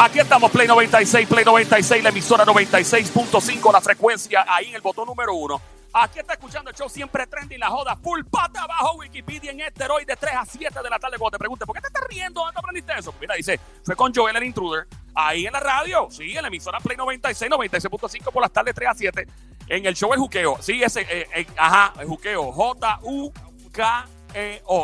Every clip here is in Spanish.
Aquí estamos, Play 96, Play 96, la emisora 96.5, la frecuencia ahí en el botón número uno. Aquí está escuchando el show siempre trending, la joda full pata abajo, Wikipedia en esteroid de 3 a 7 de la tarde. Cuando te pregunte, ¿por qué te estás riendo? ¿Dónde aprendiste eso? Mira, dice, fue con Joel el Intruder, ahí en la radio, sí, en la emisora Play 96, 96.5 por las tardes 3 a 7, en el show El Juqueo. Sí, ese, eh, eh, ajá, el Juqueo, J-U-K-E-O,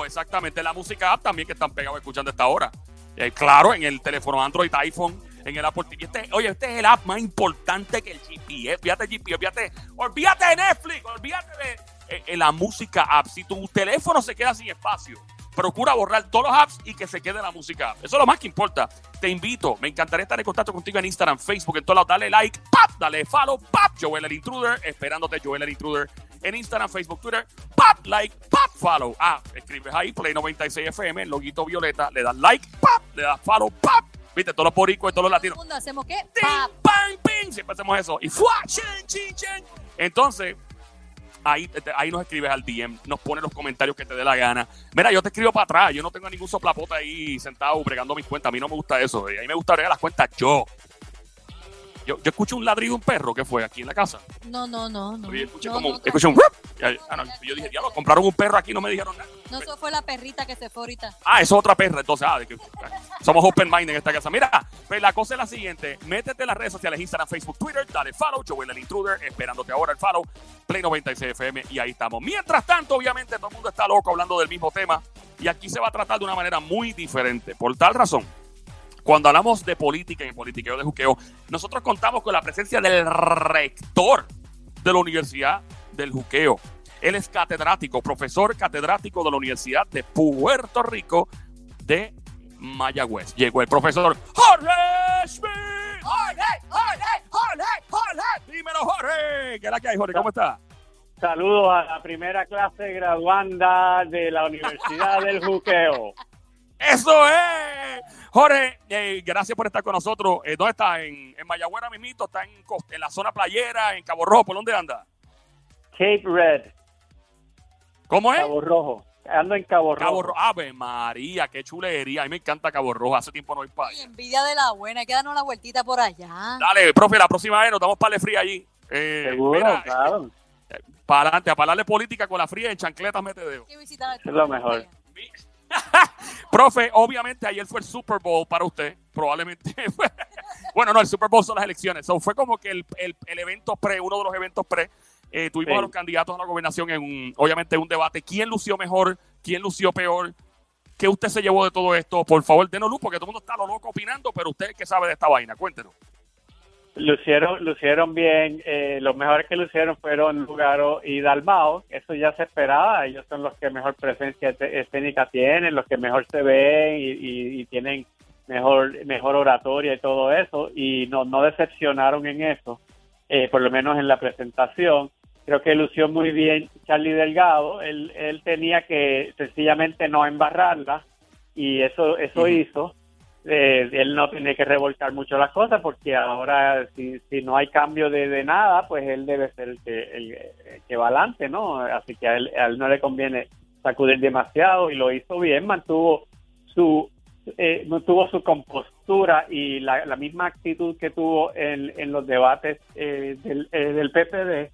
exactamente. La música app también que están pegados escuchando esta hora. Eh, claro, en el teléfono Android, iPhone, en el Apple TV. Este, oye, este es el app más importante que el GPS. Fíjate GPS, olvídate, olvídate de Netflix, olvídate de eh, la música app. Si tu teléfono se queda sin espacio, procura borrar todos los apps y que se quede la música app. Eso es lo más que importa. Te invito, me encantaría estar en contacto contigo en Instagram, Facebook, en todos lados. Dale like, pap, dale follow, pap, Joel el Intruder, esperándote Joel el Intruder en Instagram, Facebook, Twitter, pap, like, pap, follow. Ah, escribes ahí, Play 96 FM, el loguito violeta, le das like, pap, le das follow, pap. Viste, todos los poricos todos los latinos. ¿Hacemos qué? Pap. pam, ping. Siempre hacemos eso. Y ¡fua! Chin, chin, chin. Entonces, ahí, ahí nos escribes al DM, nos pones los comentarios que te dé la gana. Mira, yo te escribo para atrás. Yo no tengo ningún soplapote ahí sentado bregando mis cuentas. A mí no me gusta eso. A mí me gusta bregar las cuentas yo. Yo, yo escucho un ladrido de un perro que fue aquí en la casa. No, no, no, no. Yo escuché no, como no, escuché un ah, no, yo dije, diablo, compraron un perro aquí, no me dijeron nada. No, eso fue la perrita que se fue ahorita. Ah, eso es otra perra. Entonces, ah, de que- somos open mind en esta casa. Mira, pues la cosa es la siguiente. Métete en las redes sociales, Instagram, Facebook, Twitter, dale follow, Joel el Intruder, esperándote ahora el follow, Play 96 FM y ahí estamos. Mientras tanto, obviamente, todo el mundo está loco hablando del mismo tema y aquí se va a tratar de una manera muy diferente. Por tal razón, cuando hablamos de política y politiqueo de juqueo, nosotros contamos con la presencia del rector de la Universidad del Juqueo. Él es catedrático, profesor catedrático de la Universidad de Puerto Rico de Mayagüez. Llegó el profesor Jorge Smith. Jorge, Jorge, Jorge, Jorge. Dímelo, Jorge. ¿Qué es la que hay, Jorge? ¿Cómo está? Saludos a la primera clase graduanda de la Universidad del Juqueo. ¡Eso es! Jorge, eh, gracias por estar con nosotros. Eh, ¿Dónde está? ¿En, en Mayagüez ahora mismito? ¿Está en, en la zona playera? ¿En Cabo Rojo? ¿Por dónde anda? Cape Red, ¿Cómo es? Cabo Rojo. Ando en Cabo Rojo. Cabo Rojo. Ave María, qué chulería. A mí me encanta Cabo Rojo. Hace tiempo no voy para envidia de la buena, hay que darnos la vueltita por allá. Dale, profe, la próxima vez nos damos para fría allí. Eh, Seguro, mira, claro. Para adelante, a pararle política con la fría en chancletas mete dedo. Es lo mejor. Profe, obviamente ayer fue el Super Bowl para usted, probablemente. bueno, no, el Super Bowl son las elecciones. So, fue como que el, el- el evento pre, uno de los eventos pre. Eh, tuvimos Sí. a los candidatos a la gobernación en un, obviamente un debate. ¿Quién lució mejor? ¿Quién lució peor? ¿Qué usted se llevó de todo esto? Por favor, denos luz, porque todo el mundo está lo loco opinando, pero usted que sabe de esta vaina, cuéntenos. Lucieron, lucieron bien. eh, los mejores que lucieron fueron Lugaro y Dalmao. Eso ya se esperaba. Ellos son los que mejor presencia escénica tienen, los que mejor se ven y, y- y tienen mejor, mejor oratoria y todo eso. Y no, no decepcionaron en eso, eh, por lo menos en la presentación. Creo que lució muy bien Charlie Delgado. Él, él tenía que sencillamente no embarrarla y eso, eso hizo eh, él no tiene que revolcar mucho las cosas porque ahora si, si no hay cambio de, de nada, pues él debe ser el que, el, el que va adelante, ¿no? Así que a él, a él no le conviene sacudir demasiado y lo hizo bien, mantuvo su eh, mantuvo su compostura y la, la misma actitud que tuvo en, en los debates eh, del, eh, del PPD,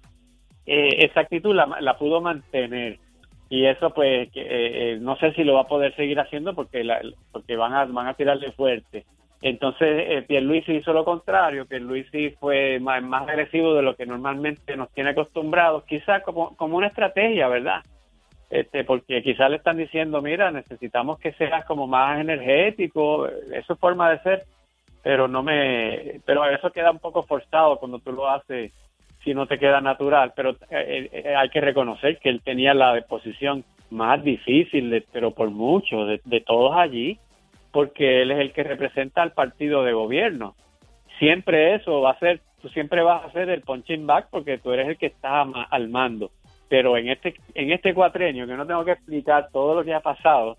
eh, esa actitud la, la pudo mantener y eso pues eh, eh, no sé si lo va a poder seguir haciendo porque la- porque van a van a tirarle fuerte. Entonces eh, Pierluisi hizo lo contrario. Pierluisi fue más, más agresivo de lo que normalmente nos tiene acostumbrados quizás como como una estrategia verdad este porque quizás le están diciendo mira necesitamos que seas como más energético eso es forma de ser pero no me pero eso queda un poco forzado cuando tú lo haces si no te queda natural, pero eh, eh, hay que reconocer que él tenía la posición más difícil, de- pero por mucho, de, todos allí, porque él es el que representa al partido de gobierno. Siempre eso va a ser, tú siempre vas a ser el punching back porque tú eres el que está al mando. Pero en este, en este cuatrenio, que no tengo que explicar todo lo que ha pasado,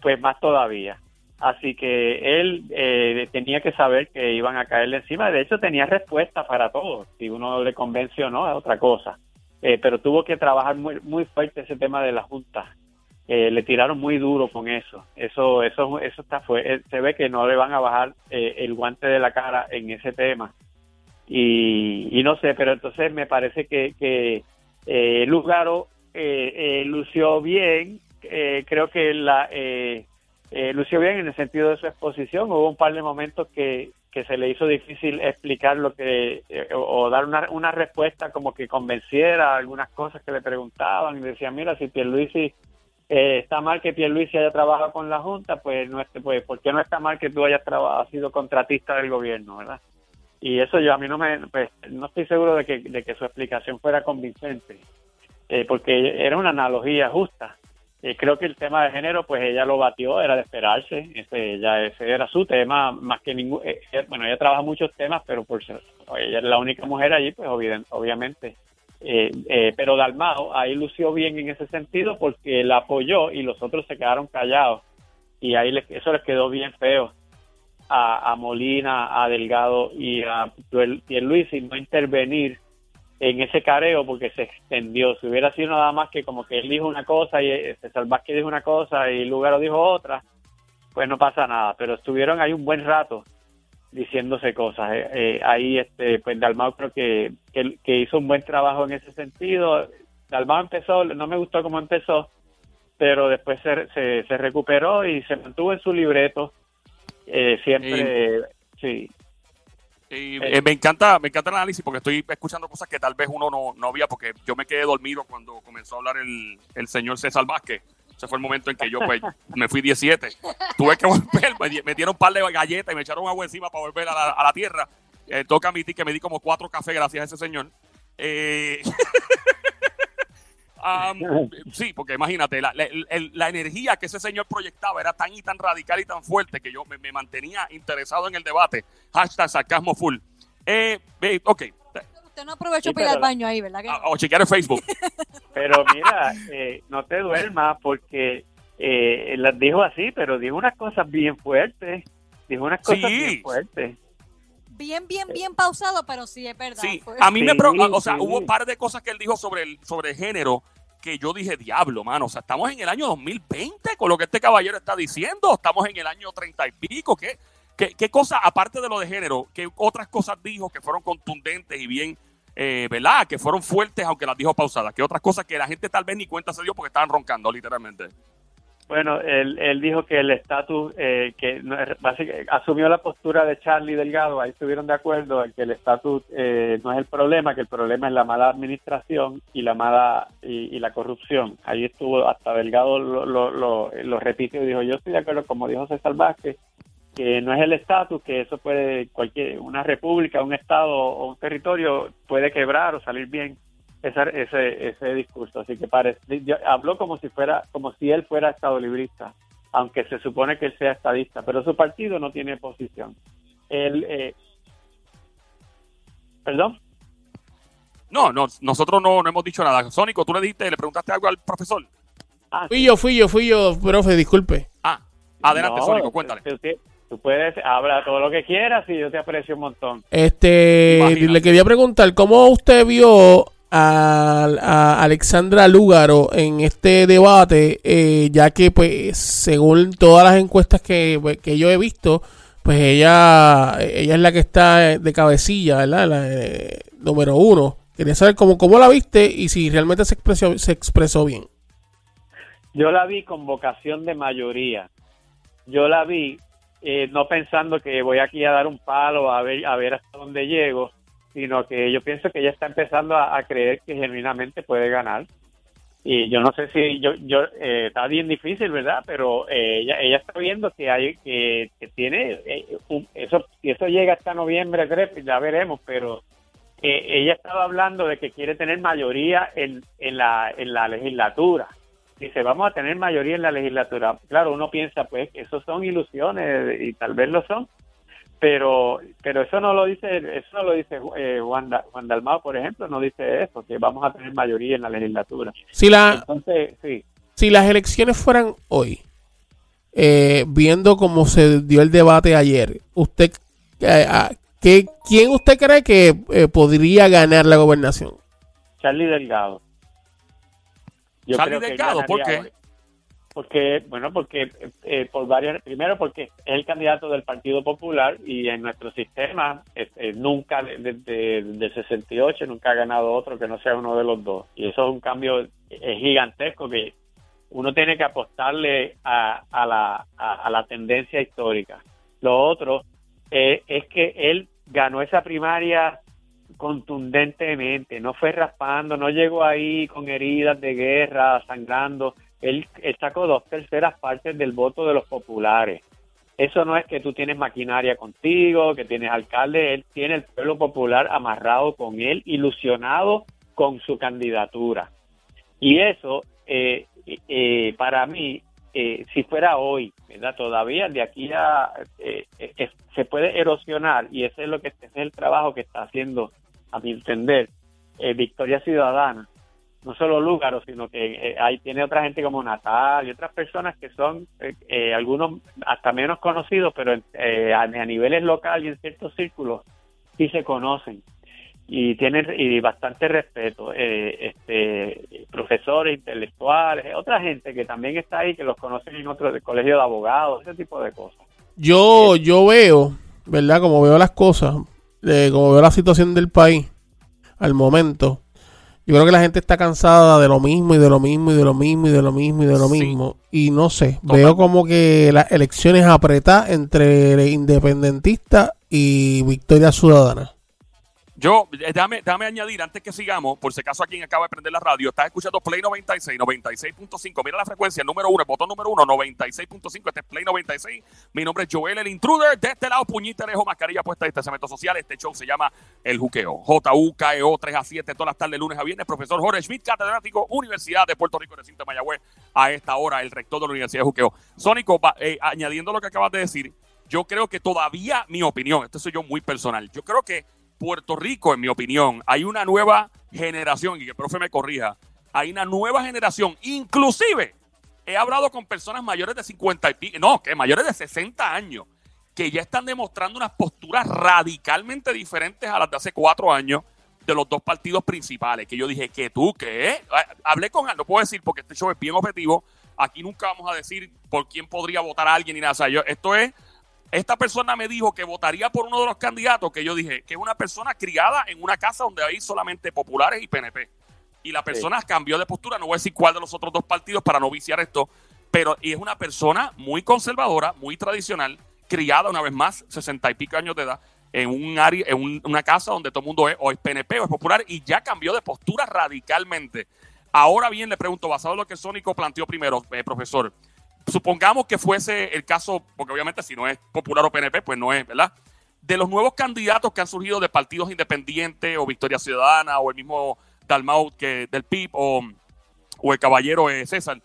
pues más todavía. Así que él eh, tenía que saber que iban a caerle encima. De hecho, tenía respuesta para todo. Si uno le convence o no, es otra cosa. Eh, pero tuvo que trabajar muy, muy fuerte ese tema de la Junta. eh, le tiraron muy duro con eso. Eso, eso, eso está fue, eh, se ve que no le van a bajar el guante de la cara en ese tema. Y, y no sé, pero entonces me parece que, que Lugaro lució bien. Creo que la eh, lució bien en el sentido de su exposición. Hubo un par de momentos que, que se le hizo difícil explicar lo que eh, o, dar una, una respuesta como que convenciera algunas cosas que le preguntaban y decían mira si Pierluisi eh, está mal que Pierluisi haya trabajado con la Junta pues no este, pues ¿por qué no está mal que tú hayas trabajado sido contratista del gobierno verdad? y eso yo a mí no me pues, no estoy seguro de que, de que su explicación fuera convincente eh, porque era una analogía justa eh, creo que el tema de género, pues ella lo batió, era de esperarse. Ese, ya ese era su tema, más que ningún. eh, eh, bueno, ella trabaja muchos temas, pero por ser ella es la única mujer allí, pues obviamente. Pero Dalmao ahí lució bien en ese sentido porque la apoyó y los otros se quedaron callados. Y ahí les- eso les quedó bien feo a, a Molina, a Delgado y a Pierluisi no intervenir en ese careo porque se extendió. Si hubiera sido nada más que como que él dijo una cosa y César Vázquez dijo una cosa y Lugaro dijo otra, pues no pasa nada. Pero estuvieron ahí un buen rato diciéndose cosas. Eh, eh, ahí, este, pues Dalmau creo que, que, que hizo un buen trabajo en ese sentido. Dalmau empezó, no me gustó cómo empezó, pero después se, se, se recuperó y se mantuvo en su libreto. Eh, siempre, sí. Y, eh, me encanta me encanta el análisis porque estoy escuchando cosas que tal vez uno no, no había porque yo me quedé dormido cuando comenzó a hablar el, el señor César Vázquez. Ese fue el momento en que yo pues, me fui 17. Tuve que volver, me dieron un par de galletas y me echaron agua encima para volver a la, a la tierra. Eh, toca admitir que me di como cuatro cafés gracias a ese señor. Eh, am, sí, porque imagínate, la, la- el- la energía que ese señor proyectaba era tan y tan radical y tan fuerte que yo me, me mantenía interesado en el debate. Hashtag sarcasmo full. Eh, eh, ok, Usted no aprovechó Sí, para ir al baño ahí, ¿verdad? Ah, o chequear el Facebook. Pero mira, eh, no te duermas porque eh, las dijo así, pero dijo unas cosas bien fuertes. Dijo unas cosas Sí. bien fuertes. Bien, bien, bien pausado, pero sí, es verdad. Sí, fue- a mí me pro- o sea, sí. hubo un par de cosas que él dijo sobre el sobre el género que yo dije, diablo, mano, o sea, estamos en el año 2020 con lo que este caballero está diciendo, estamos en el año 30 y pico, ¿qué, qué, qué cosa, aparte de lo de género, qué otras cosas dijo que fueron contundentes y bien, eh, ¿verdad? Que fueron fuertes, aunque las dijo pausadas, qué otras cosas que la gente tal vez ni cuenta se dio porque estaban roncando, literalmente. Bueno, él, él dijo que el estatus, eh, que es- básicamente, asumió la postura de Charlie Delgado, ahí estuvieron de acuerdo en que el estatus eh, no es el problema, que el problema es la mala administración y la mala y, la corrupción. Ahí estuvo, hasta Delgado lo, lo, lo, lo repitió y dijo, yo estoy de acuerdo, como dijo César Vázquez, que no es el estatus, que eso puede, cualquier, una república, un estado o un territorio puede quebrar o salir bien esa- ese, ese discurso. Así que parece, yo- habló como si fuera, como si él fuera estado librista, aunque se supone que él sea estadista, pero su partido no tiene posición. Él, eh, perdón. No, no, nosotros no, no hemos dicho nada. Sónico, tú le dijiste, le preguntaste algo al profesor. Ah, Fui yo, fui yo, fui yo, profe, disculpe. Ah, adelante, no, Sónico, cuéntale. Tú, puedes hablar todo lo que quieras y yo te aprecio un montón. Este, Imagínate. le quería preguntar, ¿cómo usted vio a, a Alexandra Lúgaro en este debate? Eh, ya que, pues, según todas las encuestas que, pues, que yo he visto, pues ella, ella es la que está de cabecilla, ¿verdad? La, eh, número uno. Quería saber cómo, cómo la viste y si realmente se expresó, se expresó bien. Yo la vi con vocación de mayoría. Yo la vi eh, no pensando que voy aquí a dar un palo a ver a ver hasta dónde llego, sino que yo pienso que ella está empezando a, creer que genuinamente puede ganar. Y yo no sé si yo yo eh, está bien difícil, ¿verdad? Pero eh, ella está viendo que hay que, que tiene eh, eso si eso llega hasta noviembre, ya veremos, pero ella estaba hablando de que quiere tener mayoría en, en la en la legislatura dice, vamos a tener mayoría en la legislatura. Claro, uno piensa, pues, que eso son ilusiones y tal vez lo son, pero pero eso no lo dice eso no lo dice eh, Juan, Da- Juan Dalmao, por ejemplo, no dice eso, que vamos a tener mayoría en la legislatura. Si la, Entonces, sí, si las elecciones fueran hoy, eh, viendo cómo se dio el debate ayer, usted, eh, ah, ¿qué, ¿quién usted cree que eh, podría ganar la gobernación? Charlie Delgado. Yo Charlie creo que Delgado, ¿por ganaría qué? Porque bueno porque eh, por varias primero porque es el candidato del Partido Popular y en nuestro sistema este, nunca desde de, 68 nunca ha ganado otro que no sea uno de los dos. Y eso es un cambio gigantesco que uno tiene que apostarle a, a, la, a, la tendencia histórica. Lo otro eh, es que él ganó esa primaria contundentemente, no fue raspando, no llegó ahí con heridas de guerra, sangrando, él, sacó dos terceras partes del voto de los populares. Eso no es que tú tienes maquinaria contigo, que tienes alcalde, él tiene el pueblo popular amarrado con él, ilusionado con su candidatura. Y eso, eh, eh, para mí, eh, si fuera hoy, ¿verdad? Todavía de aquí a se puede erosionar y ese es lo que ese es el trabajo que está haciendo, a mi entender, Victoria Ciudadana no solo Lúgaro, sino que eh, ahí tiene otra gente como Natal y otras personas que son eh, eh, algunos hasta menos conocidos, pero a, niveles locales y en ciertos círculos sí se conocen y tienen y bastante respeto. este profesores intelectuales, otra gente que también está ahí que los conocen en otro colegio de abogados, ese tipo de cosas. Yo yo veo, ¿verdad? Como veo las cosas, como veo la situación del país al momento yo creo que la gente está cansada de lo mismo y de lo mismo y de lo mismo y de lo mismo y de lo mismo. Y no sé, veo como que las elecciones apretadas entre independentistas y Victoria Ciudadana. Yo, eh, déjame, déjame añadir, antes que sigamos, por si acaso a quien acaba de prender la radio, estás escuchando Play 96, 96.5. Mira la frecuencia, número uno, el botón número uno, 96.5. Este es Play 96. Mi nombre es Joel, el intruder. De este lado, puñita lejos, mascarilla puesta, este cemento social. Este show se llama El Juqueo. J-U-K-E-O, 3 a 7, todas las tardes, lunes a viernes. Profesor Jorge Schmidt, catedrático, Universidad de Puerto Rico, recinto de Mayagüez. A esta hora, el rector de la Universidad de Juqueo. Sónico, eh, añadiendo lo que acabas de decir, yo creo que todavía, mi opinión, esto soy yo muy personal, yo creo que Puerto Rico, en mi opinión, hay una nueva generación, y que el profe me corrija, hay una nueva generación, inclusive he hablado con personas mayores de 50 y pico, no, que mayores de 60 años, que ya están demostrando unas posturas radicalmente diferentes a las de hace cuatro años de los dos partidos principales, que yo dije, que tú, ¿qué? Hablé con él, no puedo decir porque este show es bien objetivo, aquí nunca vamos a decir por quién podría votar a alguien ni nada, o sea, yo, esto es esta persona me dijo que votaría por uno de los candidatos que yo dije que es una persona criada en una casa donde hay solamente populares y PNP. Y la persona cambió de postura, no voy a decir cuál de los otros dos partidos para no viciar esto, pero es una persona muy conservadora, muy tradicional, criada una vez más, sesenta y pico años de edad, en un área, en una casa donde todo el mundo es o es PNP o es popular y ya cambió de postura radicalmente. Ahora bien, le pregunto, basado en lo que Sónico planteó primero, eh, profesor, supongamos que fuese el caso, porque obviamente si no es popular o PNP, pues no es, ¿verdad? De los nuevos candidatos que han surgido de partidos independientes o Victoria Ciudadana o el mismo Dalmau que del PIB o, el caballero César,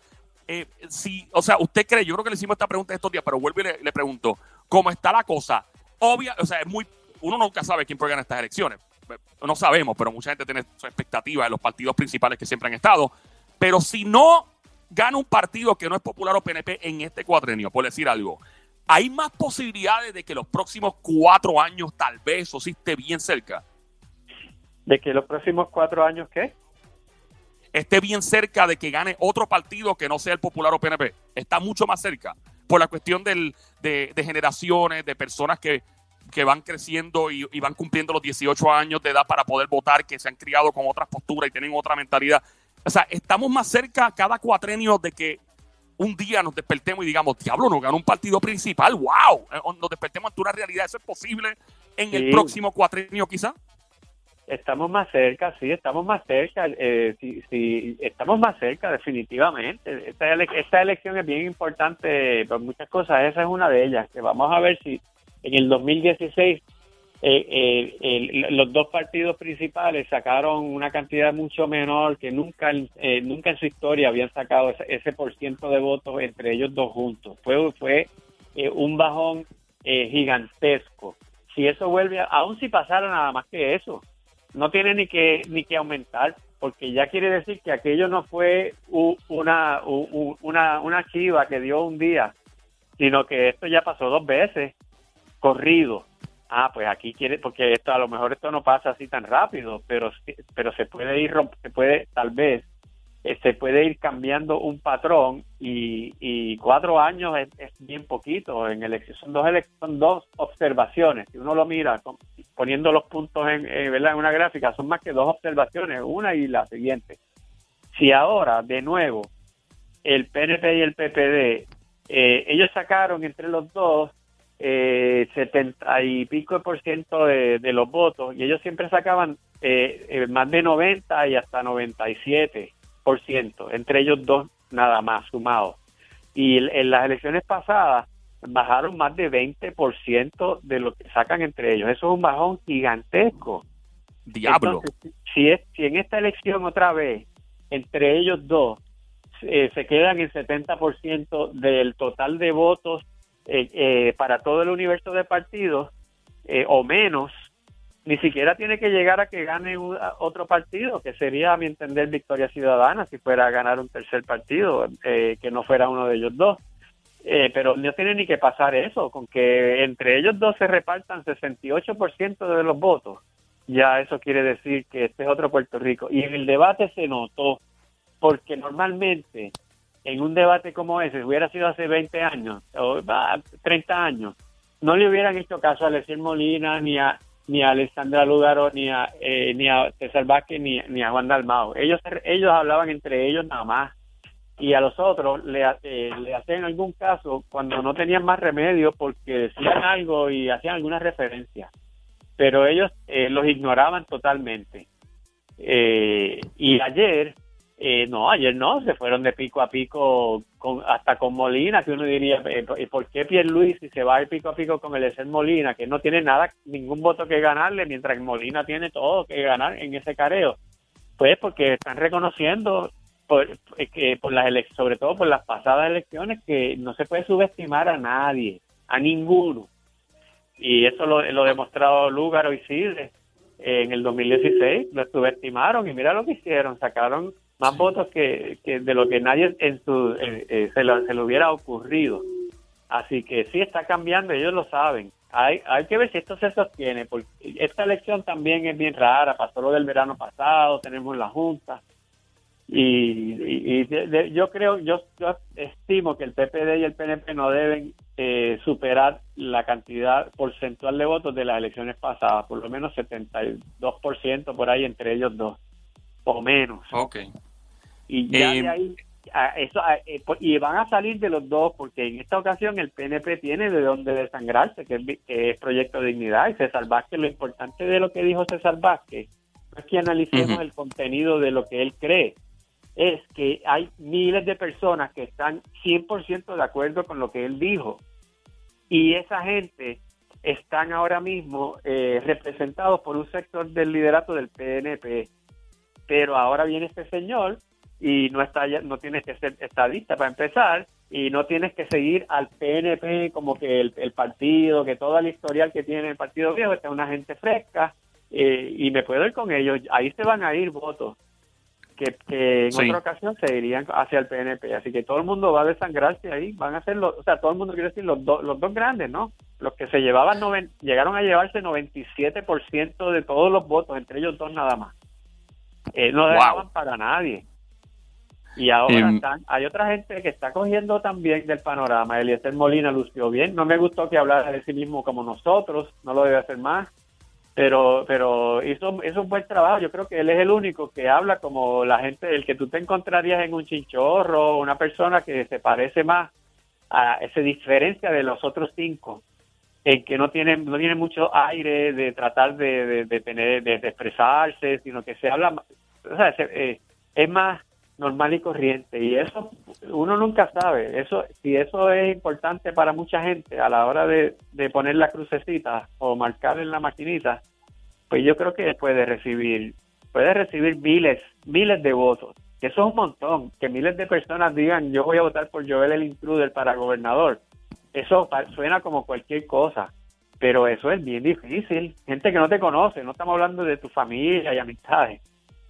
eh, si, o sea, usted cree, yo creo que le hicimos esta pregunta estos días, pero vuelvo y le, pregunto, ¿cómo está la cosa? Obvia, o sea, es muy, uno nunca sabe quién puede ganar estas elecciones. No sabemos, pero mucha gente tiene su expectativa de los partidos principales que siempre han estado. Pero si no gana un partido que no es popular o PNP en este cuatrenio, por decir algo, ¿hay más posibilidades de que los próximos cuatro años tal vez o sí esté bien cerca? ¿De que los próximos cuatro años qué? Esté bien cerca de que gane otro partido que no sea el popular o PNP. Está mucho más cerca por la cuestión del, de, generaciones, de personas que, van creciendo y, y, van cumpliendo los 18 años de edad para poder votar, que se han criado con otras posturas y tienen otra mentalidad. O sea, estamos más cerca cada cuatrenio de que un día nos despertemos y digamos, diablo, nos ganó un partido principal, wow, eh, nos despertemos ante una realidad, ¿eso es posible en el próximo cuatrenio quizá? Estamos más cerca, sí, estamos más cerca, eh, sí, estamos más cerca definitivamente. Esta, esta elección es bien importante por muchas cosas, esa es una de ellas, que vamos a ver si en el 2016 eh, eh los dos partidos principales sacaron una cantidad mucho menor que nunca, eh, nunca en su historia habían sacado ese, por ciento de votos entre ellos dos juntos. Fue, fue eh, un bajón gigantesco. Si eso vuelve, aún si pasara nada más que eso, no tiene ni que, ni que aumentar, porque ya quiere decir que aquello no fue una, una, una chiva que dio un día, sino que esto ya pasó dos veces corrido ah, pues aquí quiere, porque esto a lo mejor esto no pasa así tan rápido, pero pero se puede ir, se puede tal vez eh, se puede ir cambiando un patrón y, y cuatro años es, es bien poquito. En elección son dos, elec- son dos observaciones. Si uno lo mira poniendo los puntos en, eh, ¿verdad? en una gráfica, son más que dos observaciones, una y la siguiente. Si ahora, de nuevo, el PNP y el PPD, eh, ellos sacaron entre los dos eh, 70 y pico por ciento de, de los votos y ellos siempre sacaban eh, eh, más de 90 y hasta 97 por ciento, entre ellos dos nada más sumados. Y en las elecciones pasadas bajaron más de 20 por ciento de lo que sacan entre ellos. Eso es un bajón gigantesco. Diablo. Entonces, si, es, si en esta elección otra vez, entre ellos dos, eh, se quedan el 70% del total de votos eh, eh, para todo el universo de partidos eh, o menos, ni siquiera tiene que llegar a que gane otro partido, que sería, a mi entender, Victoria Ciudadana, si fuera a ganar un tercer partido, eh, que no fuera uno de ellos dos. Eh, pero no tiene ni que pasar eso, con que entre ellos dos se repartan 68% de los votos. Ya eso quiere decir que este es otro Puerto Rico. Y en el debate se notó, porque normalmente en un debate como ese, hubiera sido hace 20 años o ah, 30 años, no le hubieran hecho caso a Alexis Molina, ni a ni a Alexandra Lugaro, ni a, eh, ni a César Vázquez, ni, ni a Juan Dalmao. Ellos, ellos hablaban entre ellos nada más y a los otros le, eh, le hacían algún caso cuando no tenían más remedio porque decían algo y hacían alguna referencia. Pero ellos eh, los ignoraban totalmente. Eh, y ayer, eh, no, ayer no, se fueron de pico a pico con, hasta con Molina, que uno diría, eh, ¿y ¿por qué Pierluisi si se va de pico a pico con el Ezer Molina, que no tiene nada, ningún voto que ganarle, mientras Molina tiene todo que ganar en ese careo? Pues porque están reconociendo por, eh, que por las elec- sobre todo por las pasadas elecciones que no se puede subestimar a nadie, a ninguno. Y eso lo, lo demostrado Lúgaro y Sidre en el 2016, lo subestimaron y mira lo que hicieron, sacaron más votos que, que de lo que nadie en su eh, eh, se, lo, se le hubiera ocurrido. Así que sí está cambiando, ellos lo saben. Hay, hay que ver si esto se sostiene, porque esta elección también es bien rara, pasó lo del verano pasado, tenemos la Junta, y, y- y de- de- yo creo, yo, yo estimo que el PPD y el PNP no deben eh, superar la cantidad porcentual de votos de las elecciones pasadas, por lo menos 72% por ahí entre ellos dos, o menos. Ok. Y ya Eh, de ahí, a- eso, a- eh, po- y van a salir de los dos, porque en esta ocasión el PNP tiene de dónde desangrarse, que es, vi- que es Proyecto de Dignidad, y César Vázquez, lo importante de lo que dijo César Vázquez, no es que analicemos el contenido de lo que él cree, es que hay miles de personas que están 100% de acuerdo con lo que él dijo. Y esa gente están ahora mismo eh, representados por un sector del liderato del PNP. Pero ahora viene este señor y no está no tienes que ser estadista para empezar y no tienes que seguir al PNP como que el, el partido, que toda la historial que tiene el partido viejo, está una gente fresca eh, y me puedo ir con ellos. Ahí se van a ir votos que, que en Sí. otra ocasión se irían hacia el PNP. Así que todo el mundo va a desangrarse ahí. Van a ser los, o sea, todo el mundo quiere decir los, dos los dos grandes, ¿no? Los que se llevaban, noven- llegaron a llevarse 97% de todos los votos, entre ellos dos nada más. Eh, no Wow. dejaban para nadie. Y ahora Em, están, hay otra gente que está cogiendo también del panorama. Eliezer Molina lució bien. No me gustó que hablara de sí mismo como nosotros, no lo debe hacer más. Pero pero hizo, hizo un buen trabajo. Yo creo que él es el único que habla como la gente, el que tú te encontrarías en un chinchorro, una persona que se parece más a se diferencia de los otros cinco en que no tiene no tiene mucho aire de tratar de, de, de tener de, de expresarse sino que se habla o sea, se- eh, es más normal y corriente. Y eso uno nunca sabe. Eso si eso es importante para mucha gente a la hora de, de poner la crucecita o marcar en la maquinita pues yo creo que puede recibir puede recibir miles miles de votos. Que eso es un montón. Que miles de personas digan yo voy a votar por Joel el intruder para gobernador. Eso suena como cualquier cosa, pero eso es bien difícil. Gente que no te conoce, no estamos hablando de tu familia y amistades.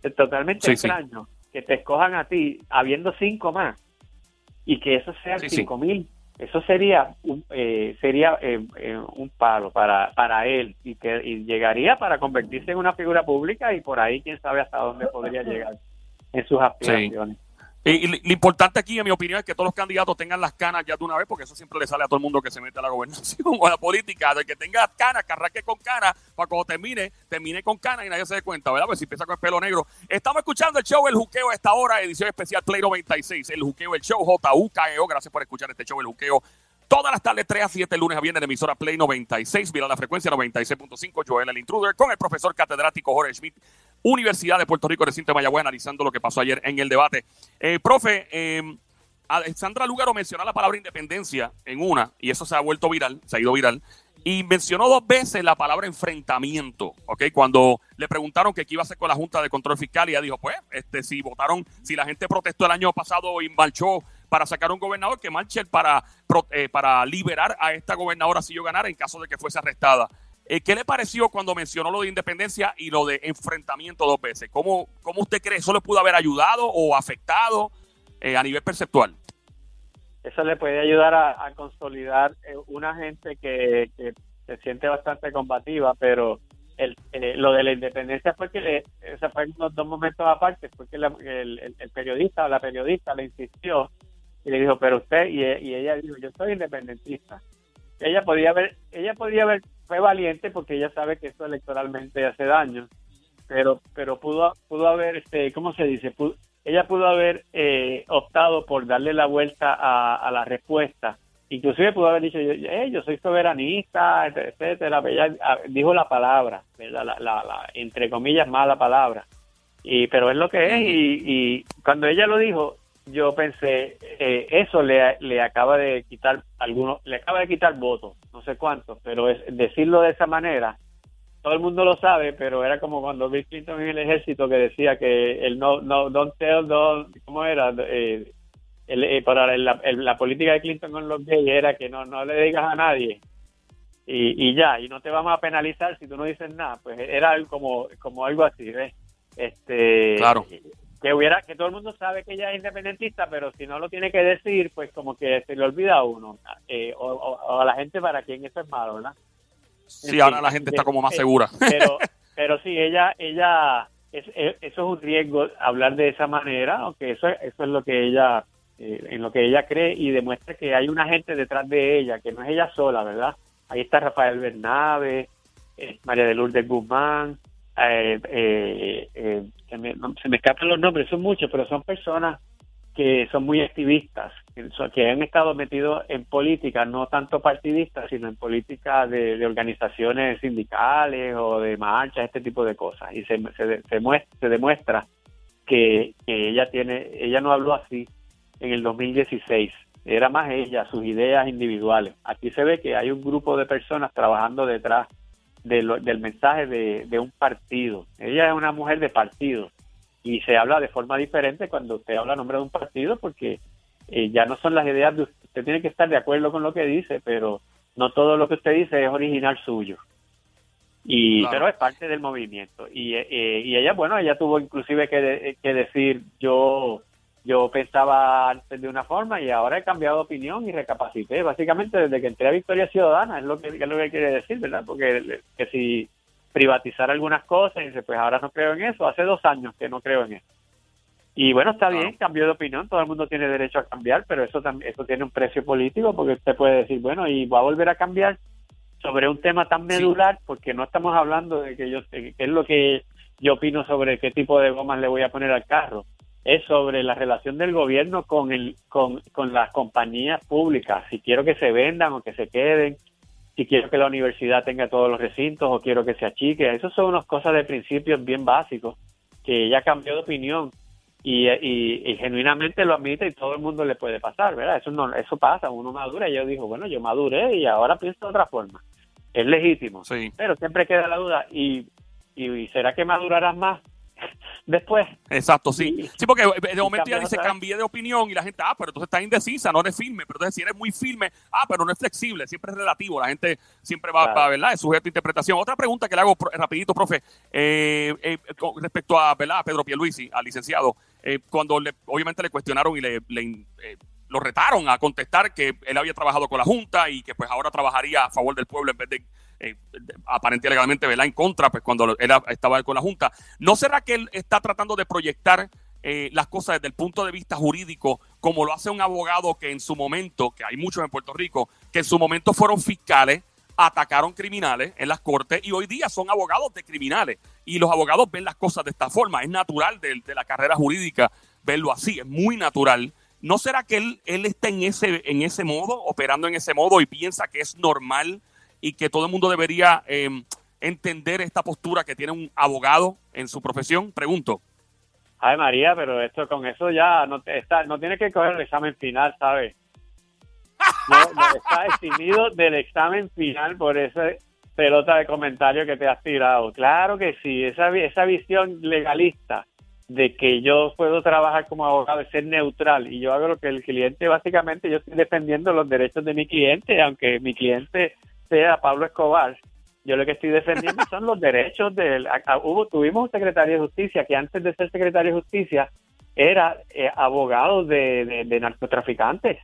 Es totalmente Sí, sí. Que te escojan a ti habiendo cinco más y que eso sean Sí, sí. cinco mil. Eso sería un, eh, sería eh, eh, un palo para, para él y que y llegaría para convertirse en una figura pública y por ahí quién sabe hasta dónde podría llegar. en sus aspiraciones. Y, lo importante aquí, en mi opinión, es que todos los candidatos tengan las canas ya de una vez, porque eso siempre le sale a todo el mundo que se mete a la gobernación o a la política, de que tenga canas, que con canas, para cuando termine, termine con canas y nadie se dé cuenta, ¿verdad? Pues si empieza con el pelo negro. Estamos escuchando el show El Juqueo a esta hora, edición especial Play 96, El Juqueo, el show JUKEO. Gracias por escuchar este show El Juqueo. Todas las tardes, 3 a 7, lunes a viernes, en emisora Play 96, mira la frecuencia 96.5, Joel el Intruder, con el profesor catedrático Jorge Schmidt Universidad de Puerto Rico, recinto de Mayagüez, analizando lo que pasó ayer en el debate. Eh, profe, eh, Sandra Lugaro mencionó la palabra independencia en una, y eso se ha vuelto viral, se ha ido viral, y mencionó dos veces la palabra enfrentamiento, ¿ok? Cuando le preguntaron qué iba a hacer con la Junta de Control Fiscal, y ella dijo, pues, este, si votaron, si la gente protestó el año pasado y marchó para sacar un gobernador, que marche para, eh, para liberar a esta gobernadora si yo ganara en caso de que fuese arrestada. Eh, ¿Qué le pareció cuando mencionó lo de independencia y lo de enfrentamiento dos veces? ¿Cómo, cómo usted cree eso le pudo haber ayudado o afectado eh, a nivel perceptual? Eso le puede ayudar a, consolidar eh, una gente que, se siente bastante combativa, pero el, lo de la independencia fue que le, fue en dos momentos aparte, fue que el, periodista o la periodista le insistió y le dijo, pero usted, y, y ella dijo, yo soy independentista ella podía haber, ella podía haber, fue valiente porque ella sabe que esto electoralmente hace daño, pero, pero pudo, pudo haber, este, ¿cómo se dice? ella pudo haber eh, optado por darle la vuelta a, la respuesta. Inclusive pudo haber dicho, yo, yo soy soberanista, etcétera. Ella ah, dijo la palabra, La, la, entre comillas, mala palabra. Y, pero es lo que es. Y, y cuando ella lo dijo, yo pensé, eh, eso le, le acaba de quitar algunos, le acaba de quitar votos, no sé cuántos, pero es decirlo de esa manera, todo el mundo lo sabe, pero era como cuando Bill Clinton en el ejército que decía que el no, no, don't tell, don't, ¿cómo era? Eh, eh, para la, la, política de Clinton con los gays era que no, no le digas a nadie y, y ya, y no te vamos a penalizar si tú no dices nada, pues era como, como algo así, ¿ves? Este, claro que hubiera que todo el mundo sabe que ella es independentista pero si no lo tiene que decir pues como que se le olvida a uno eh, o, a la gente para quien eso es malo verdad sí ahora la gente está como más segura. pero pero sí ella ella eso es un riesgo hablar de esa manera aunque eso eso es lo que ella eh, en lo que ella cree y demuestra que hay una gente detrás de ella que no es ella sola verdad ahí está Rafael Bernabe eh, María de Lourdes Guzmán eh, eh, eh, se, me, se, me, escapan los nombres, son muchos, pero son personas que son muy activistas, que, han estado metidos en política, no tanto partidistas, sino en política de, organizaciones sindicales o de marchas, este tipo de cosas. Y se, se, se, muestra, se demuestra que, que ella tiene, ella no habló así en el 2016, era más ella, sus ideas individuales. Aquí se ve que hay un grupo de personas trabajando detrás del mensaje de, un partido. Ella es una mujer de partido y se habla de forma diferente cuando usted habla a nombre de un partido porque eh, ya no son las ideas de usted. Usted tiene que estar de acuerdo con lo que dice, pero no todo lo que usted dice es original suyo. Y, Pero es parte del movimiento. Y, eh, y ella, bueno, ella tuvo inclusive que, que decir, yo yo pensaba antes de una forma y ahora he cambiado de opinión y recapacité. Básicamente desde que entré a Victoria Ciudadana es lo que, es lo que quiere decir, ¿verdad? Porque que si privatizar algunas cosas y dice, pues ahora no creo en eso, hace dos años que no creo en eso. Y bueno, está bien, cambió de opinión, todo el mundo tiene derecho a cambiar, pero eso también eso tiene un precio político porque usted puede decir, bueno, y va a volver a cambiar sobre un tema tan medular porque no estamos hablando de que yo qué es lo que yo opino sobre qué tipo de gomas le voy a poner al carro es sobre la relación del gobierno con, el, con, con las compañías públicas, si quiero que se vendan o que se queden, si quiero que la universidad tenga todos los recintos o quiero que se achique. Esas son unas cosas de principios bien básicos que ella cambió de opinión y, y, genuinamente lo admite y todo el mundo le puede pasar, ¿verdad? Eso no eso pasa, uno madura y yo digo, bueno, yo maduré y ahora pienso de otra forma. Es legítimo, sí. pero siempre queda la duda y, y ¿será que madurarás más? Después. Exacto, sí. Sí, porque de momento ya dice, cambié de opinión y la gente, ah, pero entonces está indecisa, no eres firme. Pero entonces si eres muy firme, ah, pero no es flexible, siempre es relativo. La gente siempre va, a ¿verdad? Es sujeto a interpretación. Otra pregunta que le hago rapidito, profe, eh, eh, respecto a, ¿verdad? A Pedro Pierluisi, al licenciado, eh, cuando le, obviamente le cuestionaron y le, le lo retaron a contestar que él había trabajado con la Junta y que pues ahora trabajaría a favor del pueblo en vez de eh, aparentemente legalmente ¿verdad? en contra, pues cuando estaba con la Junta. ¿No será que él está tratando de proyectar eh, las cosas desde el punto de vista jurídico, como lo hace un abogado que en su momento, que hay muchos en Puerto Rico, que en su momento fueron fiscales, atacaron criminales en las cortes y hoy día son abogados de criminales. Y los abogados ven las cosas de esta forma. Es natural de, de la carrera jurídica verlo así, es muy natural. ¿No será que él, él está en ese, en ese modo, operando en ese modo y piensa que es normal y que todo el mundo debería em, entender esta postura que tiene un abogado en su profesión? Pregunto. Ay, María, pero esto con eso ya no, está, no tiene que coger el examen final, ¿sabes? No, no, está eximido del examen final por esa pelota de comentario que te has tirado. Claro que sí, esa, esa visión legalista de que yo puedo trabajar como abogado, ser neutral y yo hago lo que el cliente, básicamente yo estoy defendiendo los derechos de mi cliente, aunque mi cliente sea Pablo Escobar, yo lo que estoy defendiendo son los derechos del... Hubo, tuvimos un secretario de justicia que antes de ser secretario de justicia era eh, abogado de, de, narcotraficantes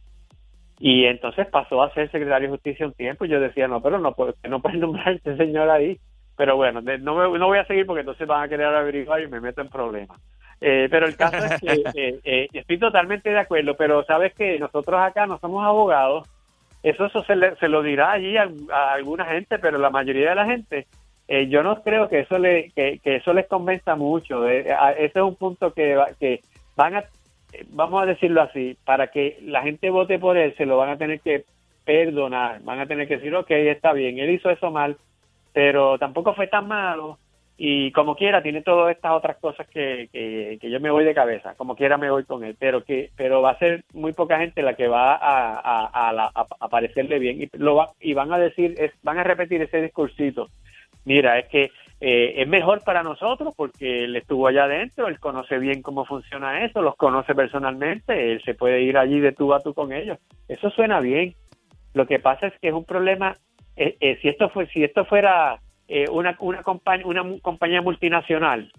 y entonces pasó a ser secretario de justicia un tiempo y yo decía, no, pero no no puede nombrar a este señor ahí. Pero bueno, no, me, no voy a seguir porque entonces van a querer averiguar y me meto en problemas. Eh, pero el caso es que eh, eh, estoy totalmente de acuerdo, pero sabes que nosotros acá no somos abogados, eso, eso se, se lo dirá allí a, alguna gente, pero la mayoría de la gente, yo no creo que eso le que, eso les convenza mucho. ese es un punto que, que van a, vamos a decirlo así, para que la gente vote por él, se lo van a tener que perdonar, van a tener que decir, ok, está bien, él hizo eso mal, pero tampoco fue tan malo y como quiera tiene todas estas otras cosas que, que, yo me voy de cabeza, como quiera me voy con él, pero que pero va a ser muy poca gente la que va a, a, a, parecerle bien y lo va, y van a decir, es, van a repetir ese discursito. Mira, es que eh, es mejor para nosotros porque él estuvo allá adentro, él conoce bien cómo funciona eso, los conoce personalmente, él se puede ir allí de tú a tú con ellos. Eso suena bien. Lo que pasa es que es un problema, eh, eh, si esto fue, si esto fuera eh, una, una, compañía, una compañía multinacional,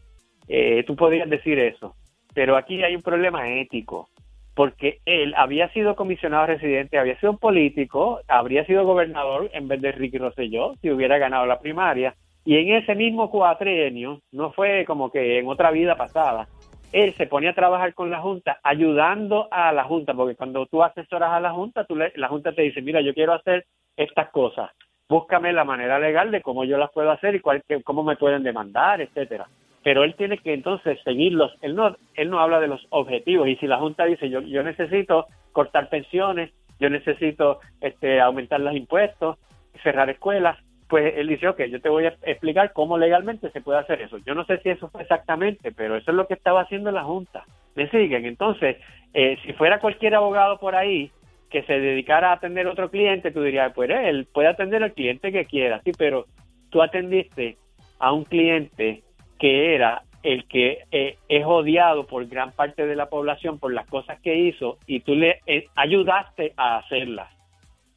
eh, tú podrías decir eso. Pero aquí hay un problema ético, porque él había sido comisionado residente, había sido político, habría sido gobernador en vez de Ricky Rosselló si hubiera ganado la primaria. Y en ese mismo cuatrienio, no fue como que en otra vida pasada, él se ponía a trabajar con la Junta, ayudando a la Junta, porque cuando tú asesoras a la Junta, tú la Junta te dice, mira, yo quiero hacer estas cosas búscame la manera legal de cómo yo las puedo hacer y cuál, cómo me pueden demandar, etcétera. Pero él tiene que entonces seguirlos. Él no, él no habla de los objetivos. Y si la Junta dice, yo, yo necesito cortar pensiones, yo necesito este, aumentar los impuestos, cerrar escuelas, pues él dice, ok, yo te voy a explicar cómo legalmente se puede hacer eso. Yo no sé si eso fue exactamente, pero eso es lo que estaba haciendo la Junta. ¿Me siguen? Entonces, eh, si fuera cualquier abogado por ahí, que se dedicara a atender otro cliente, tú dirías, pues él puede atender al cliente que quiera, sí, pero tú atendiste a un cliente que era el que eh, es odiado por gran parte de la población por las cosas que hizo y tú le eh, ayudaste a hacerlas.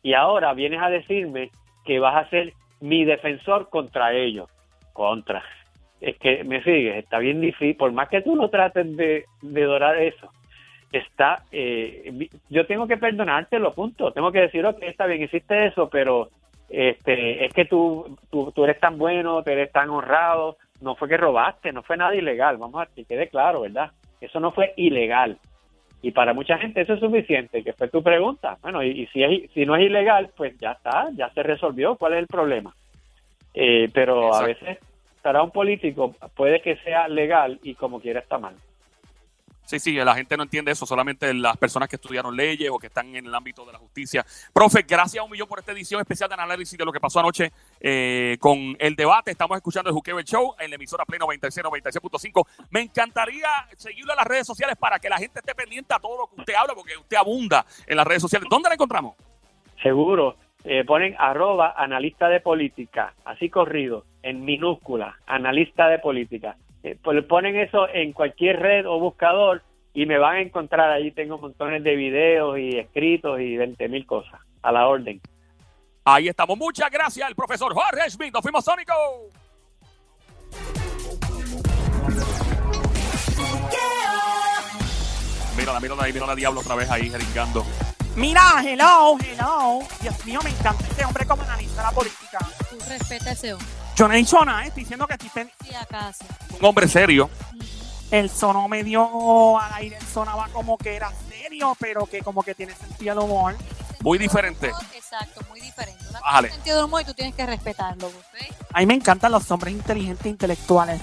Y ahora vienes a decirme que vas a ser mi defensor contra ellos. Contra. Es que me sigues, está bien difícil, por más que tú no trates de, de dorar eso, está, eh, yo tengo que perdonártelo, punto. Tengo que decir, ok, está bien, hiciste eso, pero este, es que tú, tú, tú eres tan bueno, tú eres tan honrado, no fue que robaste, no fue nada ilegal, vamos a que quede claro, ¿verdad? Eso no fue ilegal. Y para mucha gente eso es suficiente, que fue tu pregunta. Bueno, y, si, es, si no es ilegal, pues ya está, ya se resolvió, ¿cuál es el problema? Eh, pero a veces para un político puede que sea legal y como quiera está mal. Sí, sí, la gente no entiende eso, solamente las personas que estudiaron leyes o que están en el ámbito de la justicia. Profe, gracias a un millón por esta edición especial de análisis de lo que pasó anoche eh, con el debate. Estamos escuchando el Juqueo Show en la emisora Play 96, 96.5. Me encantaría seguirlo en las redes sociales para que la gente esté pendiente a todo lo que usted habla, porque usted abunda en las redes sociales. ¿Dónde la encontramos? Seguro. Eh, ponen arroba analista de política, así corrido, en minúscula, analista de política. Eh, pues ponen eso en cualquier red o buscador y me van a encontrar ahí. Tengo montones de videos y escritos y 20 mil cosas a la orden. Ahí estamos. Muchas gracias al profesor Jorge Smith. Nos fuimos Sónico. Mira, mira ahí, mira la diablo otra vez ahí jeringando. Mira, hello, hello. Dios mío, me encanta este hombre como analiza la política. Tú respeta ese hombre. Yo no he dicho nada, estoy diciendo que estoy Sí, acaso. Un hombre serio. El sono medio al aire, el sonaba como que era serio, pero que como que tiene sentido del humor. Muy diferente. Exacto, muy diferente. Una Bájale. cosa es sentido del humor y tú tienes que respetarlo, ¿ok? A mí me encantan los hombres inteligentes e intelectuales.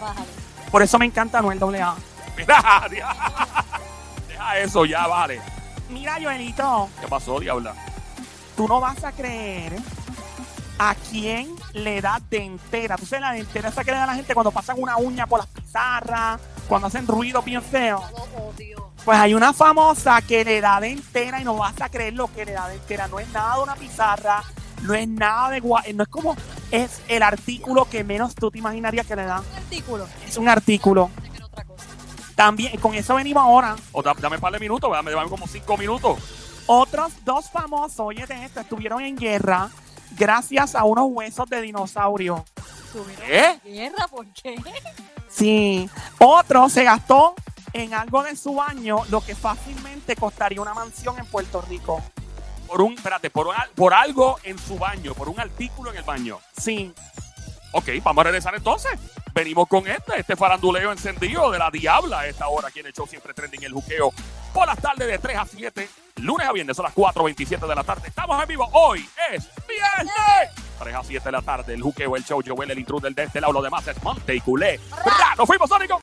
Bájale. Por eso me encanta Noel AA. Mira, dia- deja eso ya, vale. Mira, Joelito, ¿Qué pasó, diabla? tú no vas a creer a quién le da dentera. Tú sabes la dentera esa que le da a la gente cuando pasan una uña por las pizarras, cuando hacen ruido bien feo. Pues hay una famosa que le da dentera y no vas a creer lo que le da dentera. No es nada de una pizarra, no es nada de gua- no es como es el artículo que menos tú te imaginarías que le da. Un artículo. Es un artículo. Otra cosa. También, con eso venimos ahora. O da- dame un par de minutos, dame, dame como cinco minutos. Otros dos famosos, oye de esto, estuvieron en guerra gracias a unos huesos de dinosaurio. ¿Tuvieron ¿Eh? guerra? ¿Por qué? Sí. Otro se gastó en algo de su baño, lo que fácilmente costaría una mansión en Puerto Rico. Por un, espérate, por, un por algo en su baño, por un artículo en el baño. Sí. Ok, vamos a regresar entonces. Venimos con este, este faranduleo encendido de la diabla a esta hora aquí en el show siempre trending el juqueo. Por las tardes de 3 a 7, lunes a viernes son las 4.27 de la tarde. Estamos en vivo, hoy es viernes. 3 a 7 de la tarde, el juqueo, el show, Joel, el intruder de este lado, lo demás es Monte y Culé. ¡Nos fuimos, Sónico!